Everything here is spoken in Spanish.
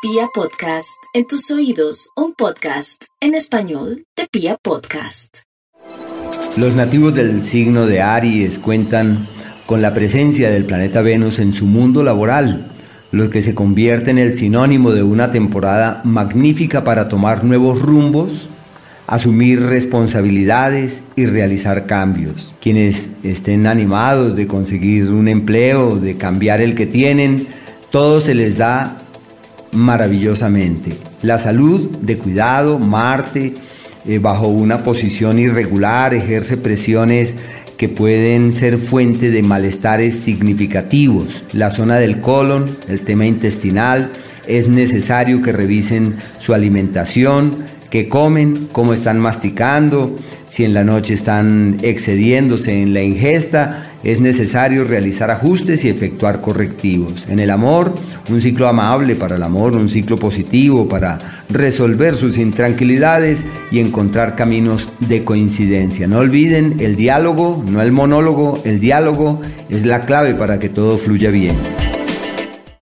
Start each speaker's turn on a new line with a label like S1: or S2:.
S1: Pia Podcast, en tus oídos, un podcast en español de Pia Podcast.
S2: Los nativos del signo de Aries cuentan con la presencia del planeta Venus en su mundo laboral, lo que se convierte en el sinónimo de una temporada magnífica para tomar nuevos rumbos, asumir responsabilidades y realizar cambios. Quienes estén animados de conseguir un empleo, de cambiar el que tienen, todo se les da maravillosamente. La salud de cuidado, Marte, eh, bajo una posición irregular, ejerce presiones que pueden ser fuente de malestares significativos. La zona del colon, el tema intestinal, es necesario que revisen su alimentación, que comen, cómo están masticando, si en la noche están excediéndose en la ingesta, es necesario realizar ajustes y efectuar correctivos. En el amor, un ciclo amable para el amor, un ciclo positivo para resolver sus intranquilidades y encontrar caminos de coincidencia. No olviden el diálogo, no el monólogo, el diálogo es la clave para que todo fluya bien.